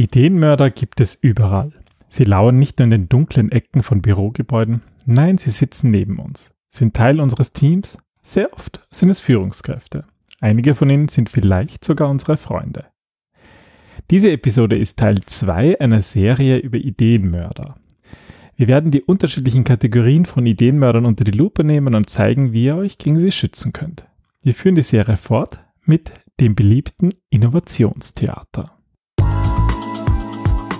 Ideenmörder gibt es überall. Sie lauern nicht nur in den dunklen Ecken von Bürogebäuden, nein, sie sitzen neben uns, sind Teil unseres Teams, sehr oft sind es Führungskräfte. Einige von ihnen sind vielleicht sogar unsere Freunde. Diese Episode ist Teil 2 einer Serie über Ideenmörder. Wir werden die unterschiedlichen Kategorien von Ideenmördern unter die Lupe nehmen und zeigen, wie ihr euch gegen sie schützen könnt. Wir führen die Serie fort mit dem beliebten Innovationstheater.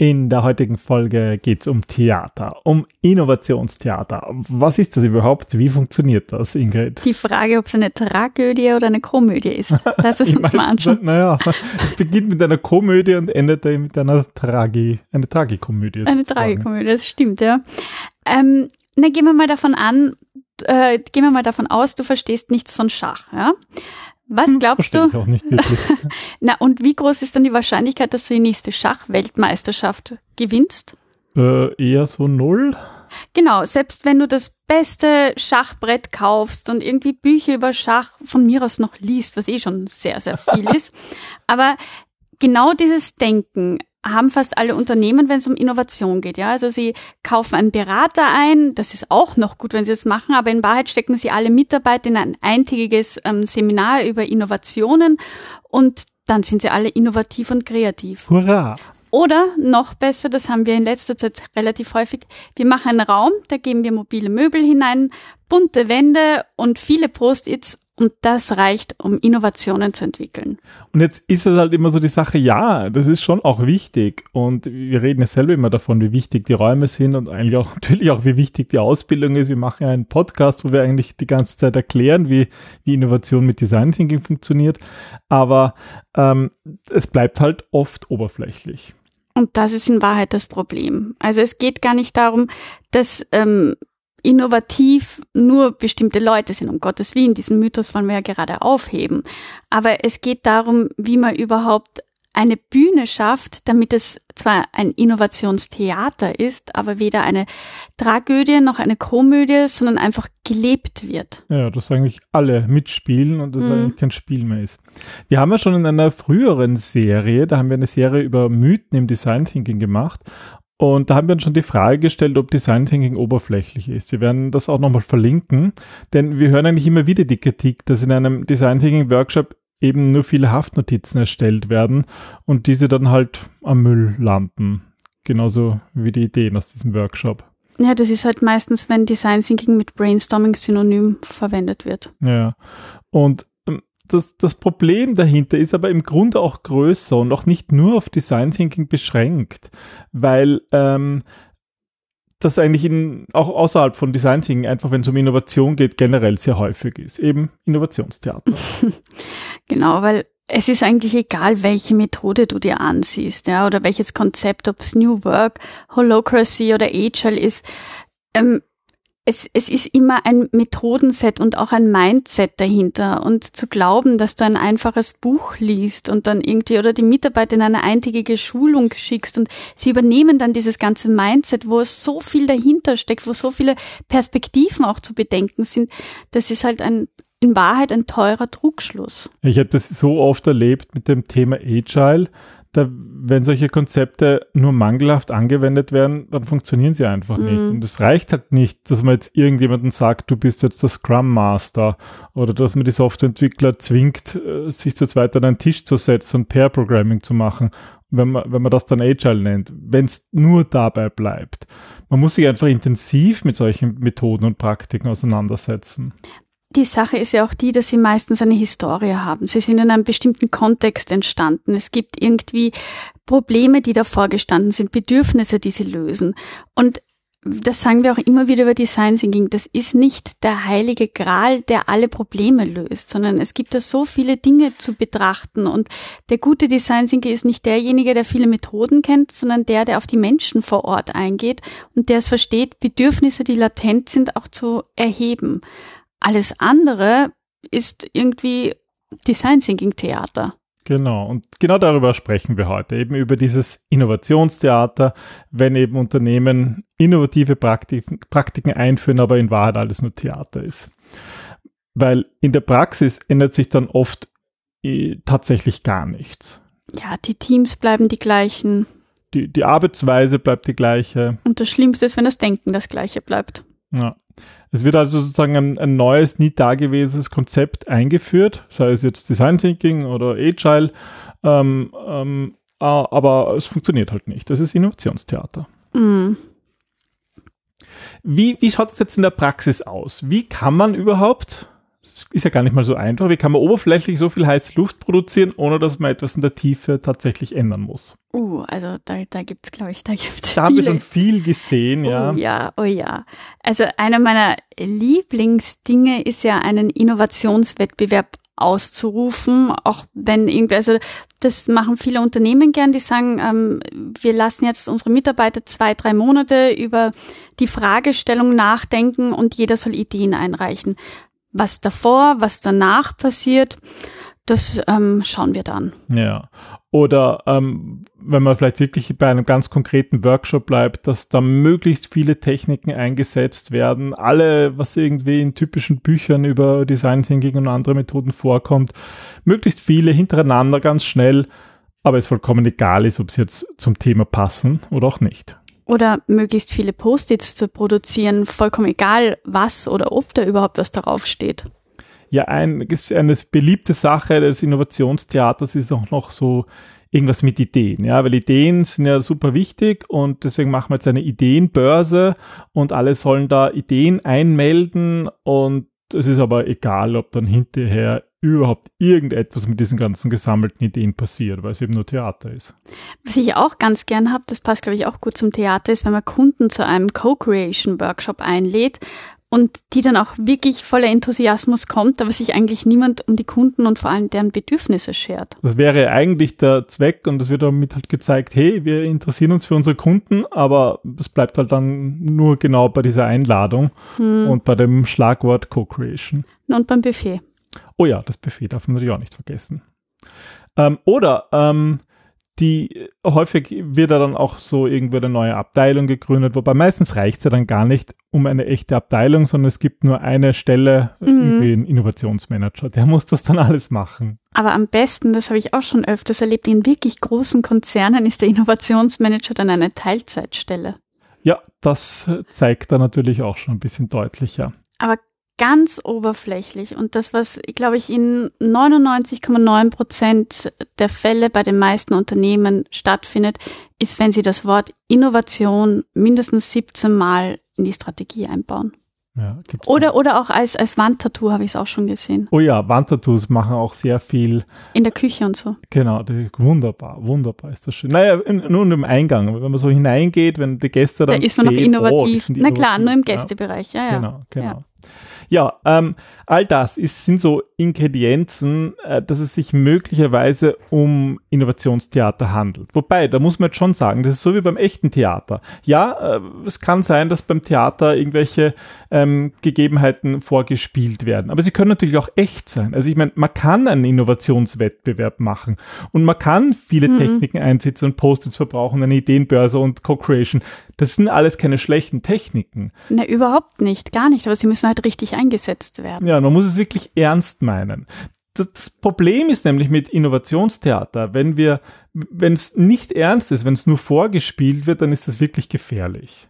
In der heutigen Folge geht es um Theater, um Innovationstheater. Was ist das überhaupt? Wie funktioniert das, Ingrid? Die Frage, ob es eine Tragödie oder eine Komödie ist. Lass es uns mal anschauen. Naja, es beginnt mit einer Komödie und endet mit einer Tragi, eine Tragikomödie. Eine Tragikomödie, das stimmt, ja. Ähm, na, gehen wir mal davon an, äh, gehen wir mal davon aus, du verstehst nichts von Schach, ja? Was hm, glaubst Verstehe du? Ich auch nicht wirklich. Na, und wie groß ist dann die Wahrscheinlichkeit, dass du die nächste Schachweltmeisterschaft gewinnst? Äh, eher so null. Genau, selbst wenn du das beste Schachbrett kaufst und irgendwie Bücher über Schach von mir aus noch liest, was eh schon sehr, sehr viel ist. Aber genau dieses Denken, haben fast alle Unternehmen, wenn es um Innovation geht. Ja, also sie kaufen einen Berater ein. Das ist auch noch gut, wenn sie es machen. Aber in Wahrheit stecken sie alle Mitarbeiter in ein eintägiges ähm, Seminar über Innovationen und dann sind sie alle innovativ und kreativ. Hurra! Oder noch besser, das haben wir in letzter Zeit relativ häufig. Wir machen einen Raum, da geben wir mobile Möbel hinein, bunte Wände und viele Post-its und das reicht, um Innovationen zu entwickeln. Und jetzt ist es halt immer so die Sache, ja, das ist schon auch wichtig. Und wir reden ja selber immer davon, wie wichtig die Räume sind und eigentlich auch natürlich auch, wie wichtig die Ausbildung ist. Wir machen ja einen Podcast, wo wir eigentlich die ganze Zeit erklären, wie, wie Innovation mit Design Thinking funktioniert. Aber ähm, es bleibt halt oft oberflächlich. Und das ist in Wahrheit das Problem. Also es geht gar nicht darum, dass ähm, innovativ nur bestimmte Leute sind. Um Gottes Willen, diesen Mythos wollen wir ja gerade aufheben. Aber es geht darum, wie man überhaupt eine Bühne schafft, damit es zwar ein Innovationstheater ist, aber weder eine Tragödie noch eine Komödie, sondern einfach gelebt wird. Ja, dass eigentlich alle mitspielen und es mhm. eigentlich kein Spiel mehr ist. Wir haben ja schon in einer früheren Serie, da haben wir eine Serie über Mythen im Design Thinking gemacht und da haben wir uns schon die Frage gestellt, ob Design Thinking oberflächlich ist. Wir werden das auch nochmal verlinken, denn wir hören eigentlich immer wieder die Kritik, dass in einem Design Thinking Workshop eben nur viele Haftnotizen erstellt werden und diese dann halt am Müll landen. Genauso wie die Ideen aus diesem Workshop. Ja, das ist halt meistens, wenn Design Thinking mit Brainstorming synonym verwendet wird. Ja. Und das, das Problem dahinter ist aber im Grunde auch größer und auch nicht nur auf Design Thinking beschränkt, weil ähm, das eigentlich in, auch außerhalb von Design Thinking, einfach wenn es um Innovation geht, generell sehr häufig ist. Eben Innovationstheater. genau, weil es ist eigentlich egal, welche Methode du dir ansiehst, ja, oder welches Konzept, ob es New Work, Holocracy oder Agile ist. Ähm, es, es ist immer ein Methodenset und auch ein Mindset dahinter. Und zu glauben, dass du ein einfaches Buch liest und dann irgendwie oder die Mitarbeiter in eine eintägige Schulung schickst und sie übernehmen dann dieses ganze Mindset, wo es so viel dahinter steckt, wo so viele Perspektiven auch zu bedenken sind, das ist halt ein, in Wahrheit ein teurer Trugschluss. Ich habe das so oft erlebt mit dem Thema Agile da, wenn solche Konzepte nur mangelhaft angewendet werden, dann funktionieren sie einfach mhm. nicht. Und es reicht halt nicht, dass man jetzt irgendjemanden sagt, du bist jetzt der Scrum Master oder dass man die Softwareentwickler zwingt, äh, sich zu zweit an einen Tisch zu setzen und Pair Programming zu machen, wenn man, wenn man das dann Agile nennt, wenn es nur dabei bleibt. Man muss sich einfach intensiv mit solchen Methoden und Praktiken auseinandersetzen die Sache ist ja auch die, dass sie meistens eine Historie haben. Sie sind in einem bestimmten Kontext entstanden. Es gibt irgendwie Probleme, die davor gestanden sind, Bedürfnisse, die sie lösen. Und das sagen wir auch immer wieder über Design Thinking, das ist nicht der heilige Gral, der alle Probleme löst, sondern es gibt da so viele Dinge zu betrachten und der gute Design Thinker ist nicht derjenige, der viele Methoden kennt, sondern der, der auf die Menschen vor Ort eingeht und der es versteht, Bedürfnisse, die latent sind, auch zu erheben. Alles andere ist irgendwie Design Thinking Theater. Genau, und genau darüber sprechen wir heute, eben über dieses Innovationstheater, wenn eben Unternehmen innovative Praktiken, Praktiken einführen, aber in Wahrheit alles nur Theater ist. Weil in der Praxis ändert sich dann oft eh, tatsächlich gar nichts. Ja, die Teams bleiben die gleichen. Die, die Arbeitsweise bleibt die gleiche. Und das Schlimmste ist, wenn das Denken das gleiche bleibt. Ja. Es wird also sozusagen ein, ein neues, nie dagewesenes Konzept eingeführt, sei es jetzt Design Thinking oder Agile, ähm, ähm, aber es funktioniert halt nicht. Das ist Innovationstheater. Mm. Wie, wie schaut es jetzt in der Praxis aus? Wie kann man überhaupt das ist ja gar nicht mal so einfach. Wie kann man oberflächlich so viel heiße Luft produzieren, ohne dass man etwas in der Tiefe tatsächlich ändern muss? Uh, also da, da gibt's, glaube ich, da gibt's Da haben wir schon viel gesehen, ja. Oh ja, oh ja. Also einer meiner Lieblingsdinge ist ja einen Innovationswettbewerb auszurufen, auch wenn irgendwie, also das machen viele Unternehmen gern, die sagen, ähm, wir lassen jetzt unsere Mitarbeiter zwei, drei Monate über die Fragestellung nachdenken und jeder soll Ideen einreichen. Was davor, was danach passiert, das ähm, schauen wir dann. Ja. Oder ähm, wenn man vielleicht wirklich bei einem ganz konkreten Workshop bleibt, dass da möglichst viele Techniken eingesetzt werden, alle, was irgendwie in typischen Büchern über Design Thinking und andere Methoden vorkommt, möglichst viele hintereinander ganz schnell, aber es vollkommen egal ist, ob sie jetzt zum Thema passen oder auch nicht. Oder möglichst viele Post-its zu produzieren, vollkommen egal was oder ob da überhaupt was darauf steht. Ja, ein, eine beliebte Sache des Innovationstheaters ist auch noch so irgendwas mit Ideen, ja, weil Ideen sind ja super wichtig und deswegen machen wir jetzt eine Ideenbörse und alle sollen da Ideen einmelden und es ist aber egal, ob dann hinterher überhaupt irgendetwas mit diesen ganzen gesammelten Ideen passiert, weil es eben nur Theater ist. Was ich auch ganz gern habe, das passt glaube ich auch gut zum Theater, ist, wenn man Kunden zu einem Co-Creation-Workshop einlädt und die dann auch wirklich voller Enthusiasmus kommt, aber sich eigentlich niemand um die Kunden und vor allem deren Bedürfnisse schert. Das wäre eigentlich der Zweck und es wird damit halt gezeigt, hey, wir interessieren uns für unsere Kunden, aber es bleibt halt dann nur genau bei dieser Einladung hm. und bei dem Schlagwort Co-Creation. Und beim Buffet. Oh ja, das Buffet darf man natürlich auch nicht vergessen. Ähm, oder ähm, die häufig wird ja dann auch so irgendwo eine neue Abteilung gegründet, wobei meistens reicht es ja dann gar nicht um eine echte Abteilung, sondern es gibt nur eine Stelle, mhm. irgendwie einen Innovationsmanager, der muss das dann alles machen. Aber am besten, das habe ich auch schon öfters erlebt, in wirklich großen Konzernen ist der Innovationsmanager dann eine Teilzeitstelle. Ja, das zeigt da natürlich auch schon ein bisschen deutlicher. Aber ganz oberflächlich und das, was, glaube ich, in 99,9 Prozent der Fälle bei den meisten Unternehmen stattfindet, ist, wenn sie das Wort Innovation mindestens 17 Mal in die Strategie einbauen. Ja, oder, oder auch als, als Wandtattoo habe ich es auch schon gesehen. Oh ja, Wandtattoos machen auch sehr viel. In der Küche und so. Genau, wunderbar, wunderbar ist das schön. Naja, nur im Eingang, wenn man so hineingeht, wenn die Gäste dann. Da ist man sehen, noch innovativ. Oh, Na klar, nur im Gästebereich, ja, ja. Genau, genau. Ja. Ja, ähm, all das ist, sind so Ingredienzen, äh, dass es sich möglicherweise um Innovationstheater handelt. Wobei, da muss man jetzt schon sagen, das ist so wie beim echten Theater. Ja, äh, es kann sein, dass beim Theater irgendwelche ähm, Gegebenheiten vorgespielt werden, aber sie können natürlich auch echt sein. Also ich meine, man kann einen Innovationswettbewerb machen und man kann viele mhm. Techniken einsetzen und Post-its verbrauchen, eine Ideenbörse und Co-Creation. Das sind alles keine schlechten Techniken. Na, überhaupt nicht, gar nicht, aber sie müssen halt richtig eingesetzt werden. Ja, man muss es wirklich ernst meinen. Das, das Problem ist nämlich mit Innovationstheater, wenn wir, wenn es nicht ernst ist, wenn es nur vorgespielt wird, dann ist das wirklich gefährlich.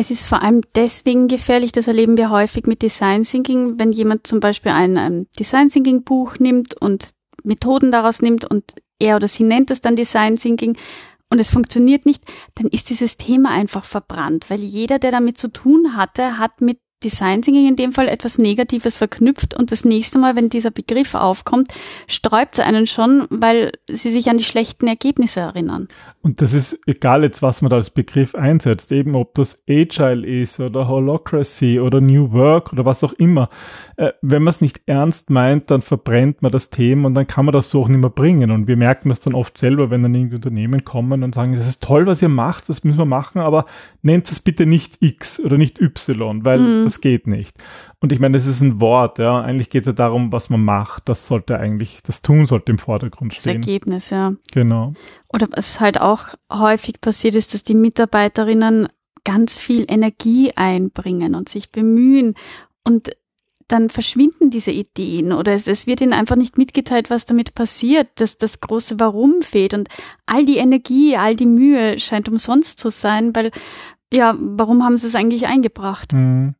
Es ist vor allem deswegen gefährlich, das erleben wir häufig mit Design Thinking, wenn jemand zum Beispiel ein, ein Design Thinking Buch nimmt und Methoden daraus nimmt und er oder sie nennt es dann Design Thinking und es funktioniert nicht, dann ist dieses Thema einfach verbrannt, weil jeder, der damit zu tun hatte, hat mit Design Thinking in dem Fall etwas Negatives verknüpft und das nächste Mal, wenn dieser Begriff aufkommt, sträubt einen schon, weil sie sich an die schlechten Ergebnisse erinnern. Und das ist egal jetzt, was man da als Begriff einsetzt, eben ob das Agile ist oder Holocracy oder New Work oder was auch immer. Äh, wenn man es nicht ernst meint, dann verbrennt man das Thema und dann kann man das so auch nicht mehr bringen. Und wir merken das dann oft selber, wenn dann irgendwie Unternehmen kommen und sagen, das ist toll, was ihr macht, das müssen wir machen, aber nennt es bitte nicht X oder nicht Y, weil mhm. das geht nicht. Und ich meine, das ist ein Wort, ja. Eigentlich geht es ja darum, was man macht. Das sollte eigentlich, das Tun sollte im Vordergrund stehen. Das Ergebnis, ja. Genau. Oder was halt auch häufig passiert ist, dass die Mitarbeiterinnen ganz viel Energie einbringen und sich bemühen und dann verschwinden diese Ideen oder es, es, wird ihnen einfach nicht mitgeteilt, was damit passiert, dass das große Warum fehlt und all die Energie, all die Mühe scheint umsonst zu sein, weil ja, warum haben sie es eigentlich eingebracht? Mhm.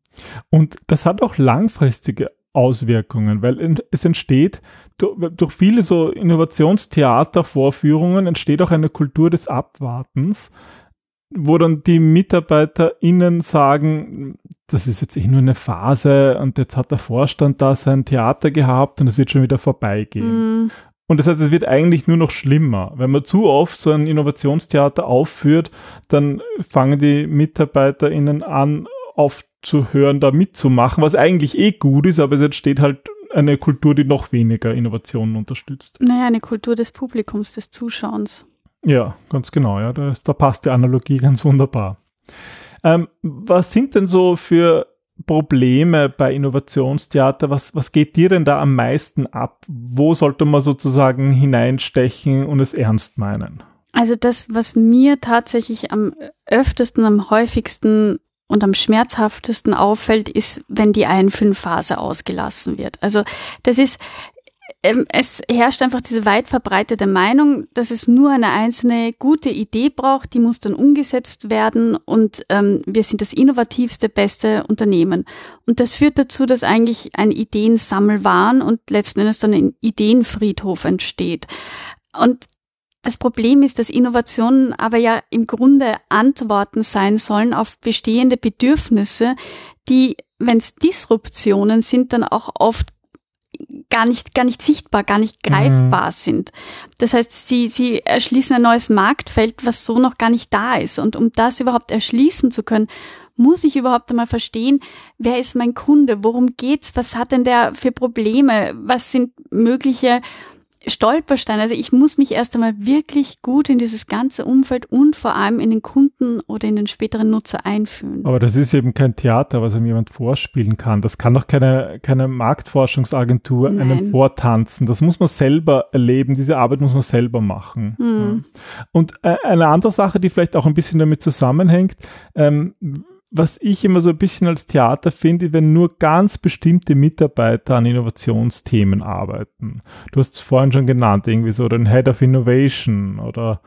Und das hat auch langfristige Auswirkungen, weil es entsteht durch viele so Innovationstheatervorführungen entsteht auch eine Kultur des Abwartens, wo dann die MitarbeiterInnen sagen, das ist jetzt eh nur eine Phase und jetzt hat der Vorstand da sein Theater gehabt und es wird schon wieder vorbeigehen. Mm. Und das heißt, es wird eigentlich nur noch schlimmer. Wenn man zu oft so ein Innovationstheater aufführt, dann fangen die MitarbeiterInnen an, aufzuhören, da mitzumachen, was eigentlich eh gut ist, aber es entsteht halt eine Kultur, die noch weniger Innovationen unterstützt. Naja, eine Kultur des Publikums, des Zuschauens. Ja, ganz genau, ja. Da, da passt die Analogie ganz wunderbar. Ähm, was sind denn so für Probleme bei Innovationstheater? Was, was geht dir denn da am meisten ab? Wo sollte man sozusagen hineinstechen und es ernst meinen? Also das, was mir tatsächlich am öftesten, am häufigsten und am schmerzhaftesten auffällt, ist, wenn die Einfüllphase ausgelassen wird. Also das ist, ähm, es herrscht einfach diese weit verbreitete Meinung, dass es nur eine einzelne gute Idee braucht, die muss dann umgesetzt werden und ähm, wir sind das innovativste, beste Unternehmen. Und das führt dazu, dass eigentlich ein Ideensammelwahn und letzten Endes dann ein Ideenfriedhof entsteht. Und das Problem ist, dass Innovationen aber ja im Grunde Antworten sein sollen auf bestehende Bedürfnisse, die, wenn es Disruptionen sind, dann auch oft gar nicht, gar nicht sichtbar, gar nicht greifbar mhm. sind. Das heißt, sie, sie erschließen ein neues Marktfeld, was so noch gar nicht da ist. Und um das überhaupt erschließen zu können, muss ich überhaupt einmal verstehen, wer ist mein Kunde, worum geht's, was hat denn der für Probleme, was sind mögliche Stolperstein. Also ich muss mich erst einmal wirklich gut in dieses ganze Umfeld und vor allem in den Kunden oder in den späteren Nutzer einfühlen. Aber das ist eben kein Theater, was einem jemand vorspielen kann. Das kann doch keine, keine Marktforschungsagentur Nein. einem vortanzen. Das muss man selber erleben. Diese Arbeit muss man selber machen. Mhm. Ja. Und äh, eine andere Sache, die vielleicht auch ein bisschen damit zusammenhängt, ähm, was ich immer so ein bisschen als Theater finde, wenn nur ganz bestimmte Mitarbeiter an Innovationsthemen arbeiten. Du hast es vorhin schon genannt, irgendwie so den Head of Innovation oder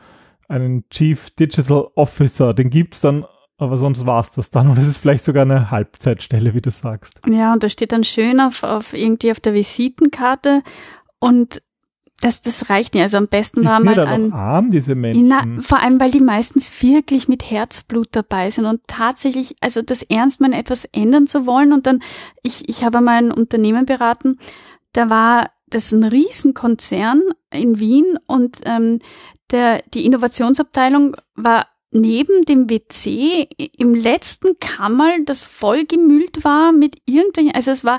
einen Chief Digital Officer, den gibt's dann, aber sonst war's das dann. Und es ist vielleicht sogar eine Halbzeitstelle, wie du sagst. Ja, und da steht dann schön auf, auf irgendwie auf der Visitenkarte und das, das reicht nicht. Also am besten war mal ein arm, diese Menschen. Na, vor allem, weil die meistens wirklich mit Herzblut dabei sind und tatsächlich, also das ernst meinen, etwas ändern zu wollen. Und dann, ich, ich habe mal ein Unternehmen beraten, da war das ein Riesenkonzern in Wien und ähm, der, die Innovationsabteilung war neben dem WC im letzten Kammerl, das vollgemüllt war mit irgendwelchen, also es war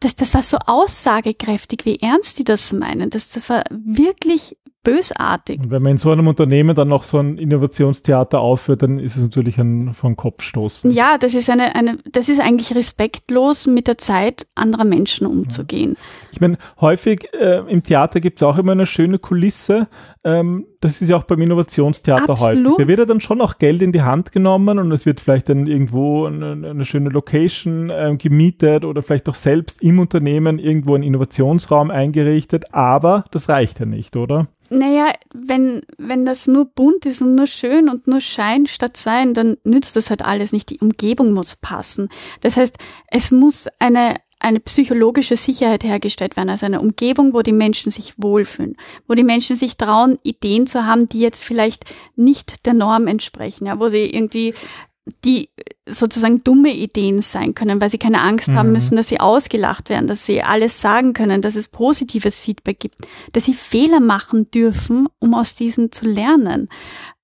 das, das war so aussagekräftig, wie ernst die das meinen. Das, das war wirklich bösartig. Und wenn man in so einem Unternehmen dann noch so ein Innovationstheater aufführt, dann ist es natürlich ein von Kopf stoßen. Ja, das ist eine, eine, das ist eigentlich respektlos, mit der Zeit anderer Menschen umzugehen. Ja. Ich meine, häufig äh, im Theater gibt es auch immer eine schöne Kulisse. Ähm, das ist ja auch beim Innovationstheater Absolut. häufig. Da wird ja dann schon auch Geld in die Hand genommen und es wird vielleicht dann irgendwo eine, eine schöne Location äh, gemietet oder vielleicht auch selbst im Unternehmen irgendwo ein Innovationsraum eingerichtet. Aber das reicht ja nicht, oder? Naja, wenn, wenn das nur bunt ist und nur schön und nur Schein statt Sein, dann nützt das halt alles nicht. Die Umgebung muss passen. Das heißt, es muss eine, eine psychologische Sicherheit hergestellt werden, also eine Umgebung, wo die Menschen sich wohlfühlen, wo die Menschen sich trauen, Ideen zu haben, die jetzt vielleicht nicht der Norm entsprechen, ja, wo sie irgendwie die sozusagen dumme Ideen sein können, weil sie keine Angst mhm. haben müssen, dass sie ausgelacht werden, dass sie alles sagen können, dass es positives Feedback gibt, dass sie Fehler machen dürfen, um aus diesen zu lernen.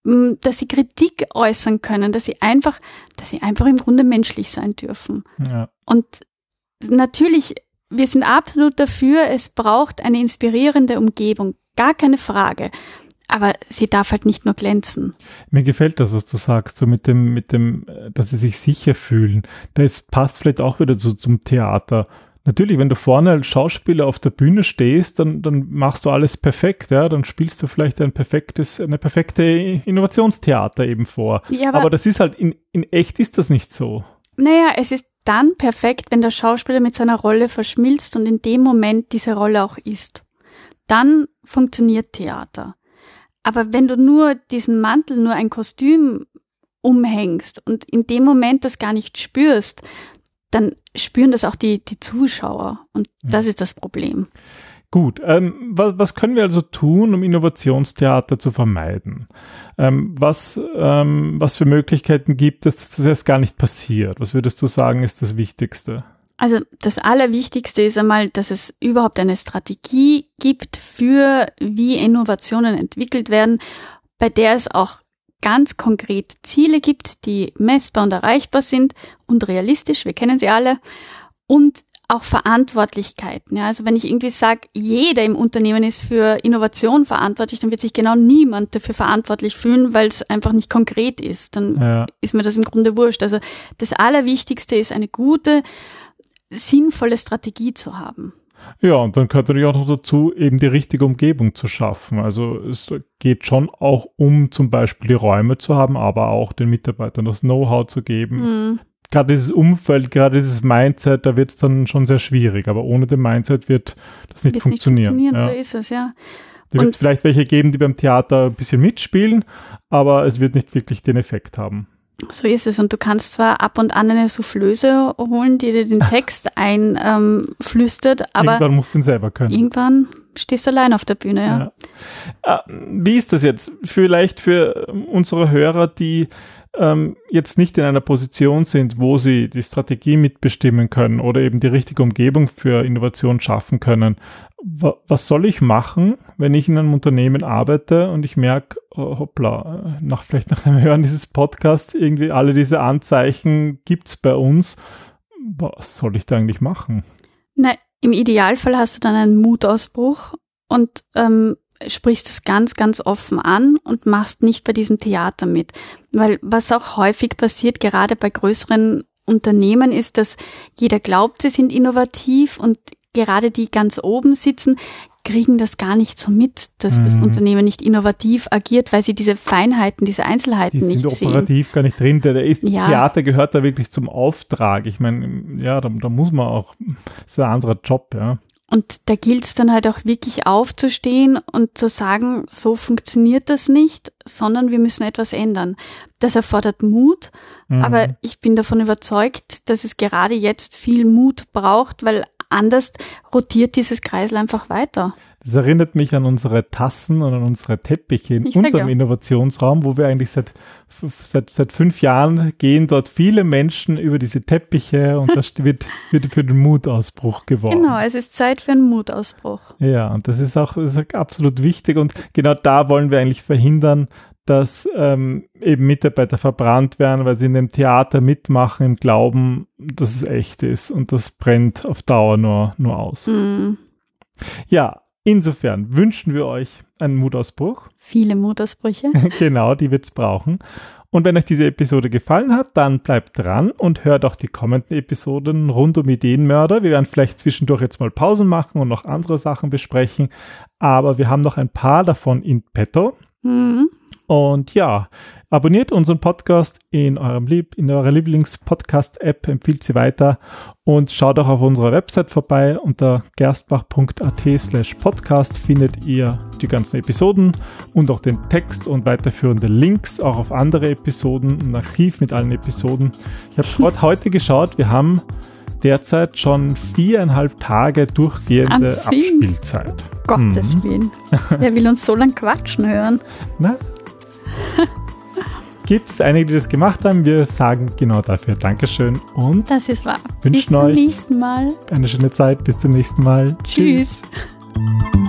mm, dass sie Kritik äußern können, dass sie einfach, dass sie einfach im Grunde menschlich sein dürfen. Ja. Und natürlich, wir sind absolut dafür, es braucht eine inspirierende Umgebung, gar keine Frage. Aber sie darf halt nicht nur glänzen. Mir gefällt das, was du sagst, so mit dem, mit dem, äh, dass sie sich sicher fühlen. Das passt vielleicht auch wieder so zum Theater. Natürlich, wenn du vorne als Schauspieler auf der Bühne stehst, dann, dann machst du alles perfekt, ja, dann spielst du vielleicht ein perfektes, eine perfekte Innovationstheater eben vor. Ja, aber, aber das ist halt, in, in echt ist das nicht so. Naja, es ist dann perfekt, wenn der Schauspieler mit seiner Rolle verschmilzt und in dem Moment diese Rolle auch ist. Dann funktioniert Theater. Aber wenn du nur diesen Mantel, nur ein Kostüm umhängst und in dem Moment das gar nicht spürst, dann spüren das auch die, die Zuschauer. Und das ist das Problem. Gut, ähm, was, was, können wir also tun, um Innovationstheater zu vermeiden? Ähm, was, ähm, was für Möglichkeiten gibt es, dass das erst gar nicht passiert? Was würdest du sagen, ist das Wichtigste? Also das Allerwichtigste ist einmal, dass es überhaupt eine Strategie gibt für, wie Innovationen entwickelt werden, bei der es auch ganz konkrete Ziele gibt, die messbar und erreichbar sind und realistisch, wir kennen sie alle, und auch Verantwortlichkeiten. Ja, also wenn ich irgendwie sage, jeder im Unternehmen ist für Innovation verantwortlich, dann wird sich genau niemand dafür verantwortlich fühlen, weil es einfach nicht konkret ist. Dann ja. ist mir das im Grunde wurscht. Also das Allerwichtigste ist eine gute, sinnvolle Strategie zu haben. Ja, und dann gehört natürlich auch noch dazu, eben die richtige Umgebung zu schaffen. Also es geht schon auch um zum Beispiel die Räume zu haben, aber auch den Mitarbeitern das Know-how zu geben. Mhm. Gerade dieses Umfeld, gerade dieses Mindset, da wird es dann schon sehr schwierig. Aber ohne den Mindset wird das nicht wird funktionieren. Nicht funktionieren, ja. so ist es, ja. Da wird es vielleicht welche geben, die beim Theater ein bisschen mitspielen, aber es wird nicht wirklich den Effekt haben. So ist es. Und du kannst zwar ab und an eine Soufflöse holen, die dir den Text einflüstert, ähm, aber irgendwann musst du ihn selber können. Irgendwann stehst du allein auf der Bühne, ja. ja. Ah, wie ist das jetzt? Vielleicht für unsere Hörer, die ähm, jetzt nicht in einer Position sind, wo sie die Strategie mitbestimmen können oder eben die richtige Umgebung für Innovation schaffen können. was soll ich machen, wenn ich in einem Unternehmen arbeite und ich merke, oh, hoppla, nach, vielleicht nach dem Hören dieses Podcasts, irgendwie alle diese Anzeichen gibt's bei uns. Was soll ich da eigentlich machen? Na, im Idealfall hast du dann einen Mutausbruch und ähm, sprichst es ganz, ganz offen an und machst nicht bei diesem Theater mit. Weil was auch häufig passiert, gerade bei größeren Unternehmen, ist, dass jeder glaubt, sie sind innovativ und gerade die ganz oben sitzen, kriegen das gar nicht so mit, dass mhm. das Unternehmen nicht innovativ agiert, weil sie diese Feinheiten, diese Einzelheiten die nicht sind operativ gar nicht drin. Der, der ist, ja. Theater gehört da wirklich zum Auftrag. Ich meine, ja, da, da muss man auch, das ist ein anderer Job, ja. Und da gilt es dann halt auch wirklich aufzustehen und zu sagen, so funktioniert das nicht, sondern wir müssen etwas ändern. Das erfordert Mut, mhm. aber ich bin davon überzeugt, dass es gerade jetzt viel Mut braucht, weil anders rotiert dieses Kreisel einfach weiter. Das erinnert mich an unsere Tassen und an unsere Teppiche in ich unserem Innovationsraum, wo wir eigentlich seit, seit, seit fünf Jahren gehen dort viele Menschen über diese Teppiche und das wird, wird für den Mutausbruch geworden. Genau, es ist Zeit für einen Mutausbruch. Ja, und das ist auch, das ist absolut wichtig und genau da wollen wir eigentlich verhindern, dass ähm, eben Mitarbeiter verbrannt werden, weil sie in dem Theater mitmachen im Glauben, dass es echt ist und das brennt auf Dauer nur, nur aus. Mm. Ja, insofern wünschen wir euch einen Mutausbruch. Viele Mutausbrüche. genau, die wird es brauchen. Und wenn euch diese Episode gefallen hat, dann bleibt dran und hört auch die kommenden Episoden rund um Ideenmörder. Wir werden vielleicht zwischendurch jetzt mal Pausen machen und noch andere Sachen besprechen, aber wir haben noch ein paar davon in petto. Mhm. Und ja, abonniert unseren Podcast in eurem Lieb, in eurer Lieblings-Podcast-App, empfiehlt sie weiter und schaut auch auf unserer Website vorbei. Unter gerstbach.at slash podcast findet ihr die ganzen Episoden und auch den Text und weiterführende Links auch auf andere Episoden, ein Archiv mit allen Episoden. Ich habe gerade heute geschaut, wir haben derzeit schon viereinhalb Tage durchgehende Abspielzeit. Gottes mhm. Willen. Wer will uns so lang quatschen hören? Na, Gibt es einige, die das gemacht haben? Wir sagen genau dafür Dankeschön und das ist wahr. Bis zum nächsten Mal. Eine schöne Zeit. Bis zum nächsten Mal. Tschüss. Tschüss.